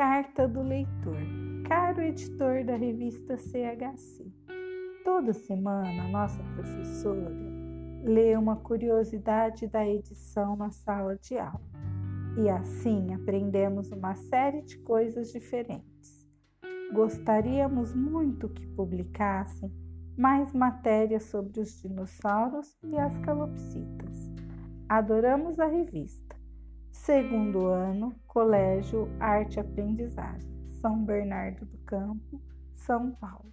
Carta do leitor, caro editor da revista CHC. Toda semana, nossa professora lê uma curiosidade da edição na sala de aula e assim aprendemos uma série de coisas diferentes. Gostaríamos muito que publicassem mais matérias sobre os dinossauros e as calopsitas. Adoramos a revista. Segundo ano, Colégio Arte Aprendizagem, São Bernardo do Campo, São Paulo.